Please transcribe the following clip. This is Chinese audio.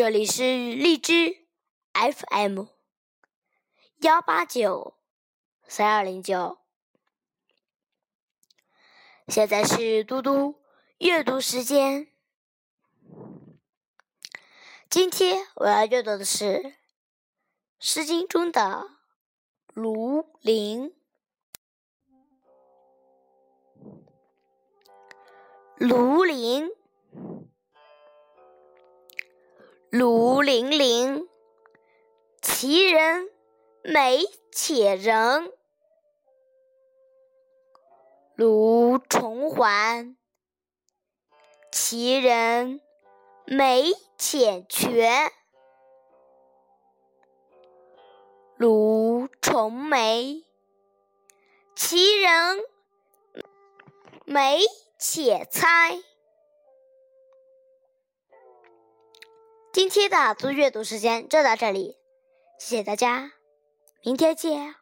这里是荔枝 FM 幺八九三二零九，现在是嘟嘟阅读时间。今天我要阅读的是《诗经》中的《庐陵》。庐陵。卢玲玲，其人美且仁。卢重环，其人美且全。卢重眉，其人美且猜。今天的读阅读时间就到这里，谢谢大家，明天见。